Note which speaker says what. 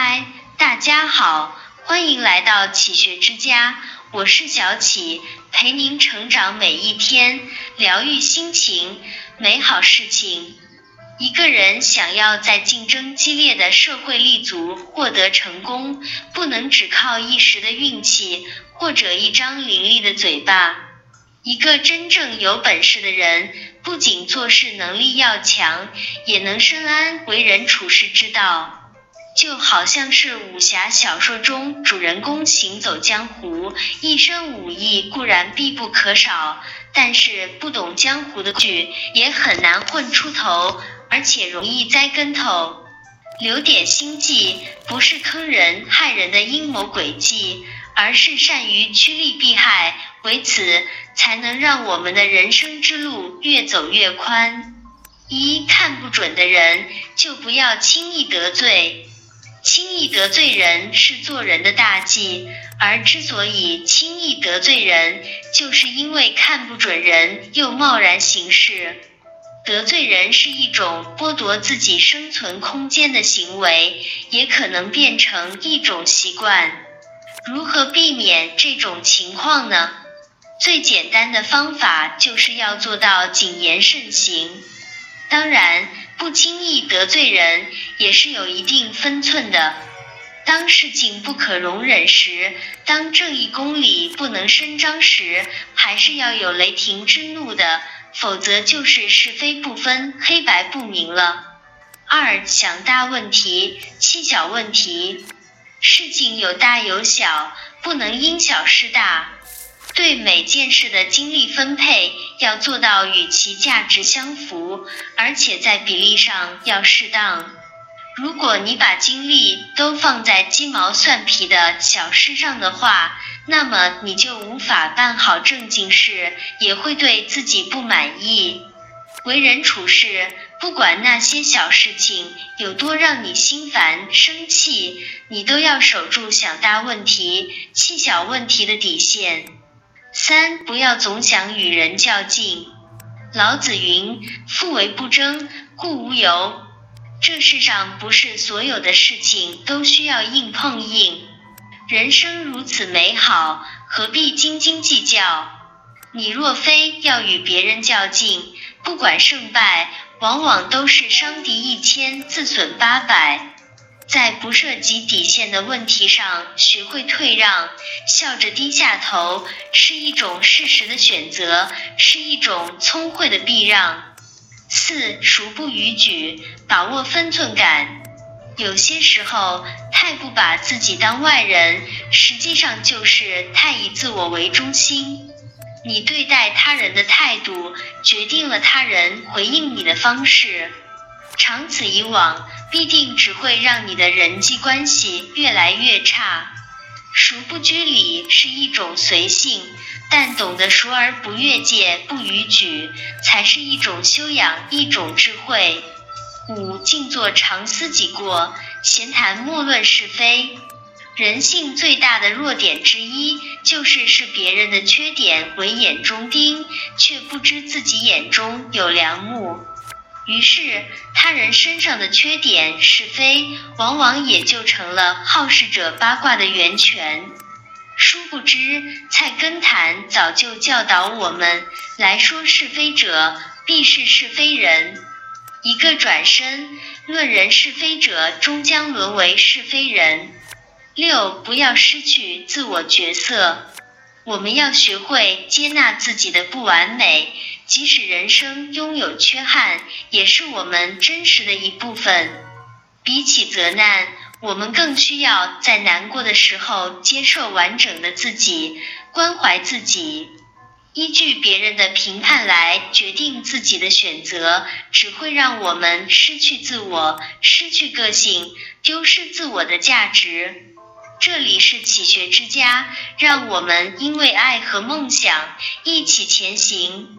Speaker 1: 嗨，大家好，欢迎来到启学之家，我是小启，陪您成长每一天，疗愈心情，美好事情。一个人想要在竞争激烈的社会立足、获得成功，不能只靠一时的运气或者一张伶俐的嘴巴。一个真正有本事的人，不仅做事能力要强，也能深谙为人处世之道。就好像是武侠小说中主人公行走江湖，一身武艺固然必不可少，但是不懂江湖的剧也很难混出头，而且容易栽跟头。留点心计，不是坑人害人的阴谋诡计，而是善于趋利避害，为此才能让我们的人生之路越走越宽。一看不准的人，就不要轻易得罪。轻易得罪人是做人的大忌，而之所以轻易得罪人，就是因为看不准人又贸然行事。得罪人是一种剥夺自己生存空间的行为，也可能变成一种习惯。如何避免这种情况呢？最简单的方法就是要做到谨言慎行。当然。不轻易得罪人也是有一定分寸的。当事情不可容忍时，当正义公理不能伸张时，还是要有雷霆之怒的，否则就是是非不分、黑白不明了。二想大问题，弃小问题。事情有大有小，不能因小失大。对每件事的精力分配要做到与其价值相符，而且在比例上要适当。如果你把精力都放在鸡毛蒜皮的小事上的话，那么你就无法办好正经事，也会对自己不满意。为人处事，不管那些小事情有多让你心烦生气，你都要守住想大问题、气小问题的底线。三不要总想与人较劲。老子云：“富为不争，故无尤。”这世上不是所有的事情都需要硬碰硬。人生如此美好，何必斤斤计较？你若非要与别人较劲，不管胜败，往往都是伤敌一千，自损八百。在不涉及底线的问题上学会退让，笑着低下头，是一种适时的选择，是一种聪慧的避让。四，熟不逾矩，把握分寸感。有些时候，太不把自己当外人，实际上就是太以自我为中心。你对待他人的态度，决定了他人回应你的方式。长此以往，必定只会让你的人际关系越来越差。熟不拘礼是一种随性，但懂得熟而不越界、不逾矩，才是一种修养、一种智慧。五、静坐常思己过，闲谈莫论是非。人性最大的弱点之一，就是视别人的缺点为眼中钉，却不知自己眼中有良木。于是，他人身上的缺点是非，往往也就成了好事者八卦的源泉。殊不知，《菜根谭》早就教导我们：来说是非者，必是是非人。一个转身，论人是非者，终将沦为是非人。六，不要失去自我角色。我们要学会接纳自己的不完美。即使人生拥有缺憾，也是我们真实的一部分。比起责难，我们更需要在难过的时候接受完整的自己，关怀自己。依据别人的评判来决定自己的选择，只会让我们失去自我，失去个性，丢失自我的价值。这里是启学之家，让我们因为爱和梦想一起前行。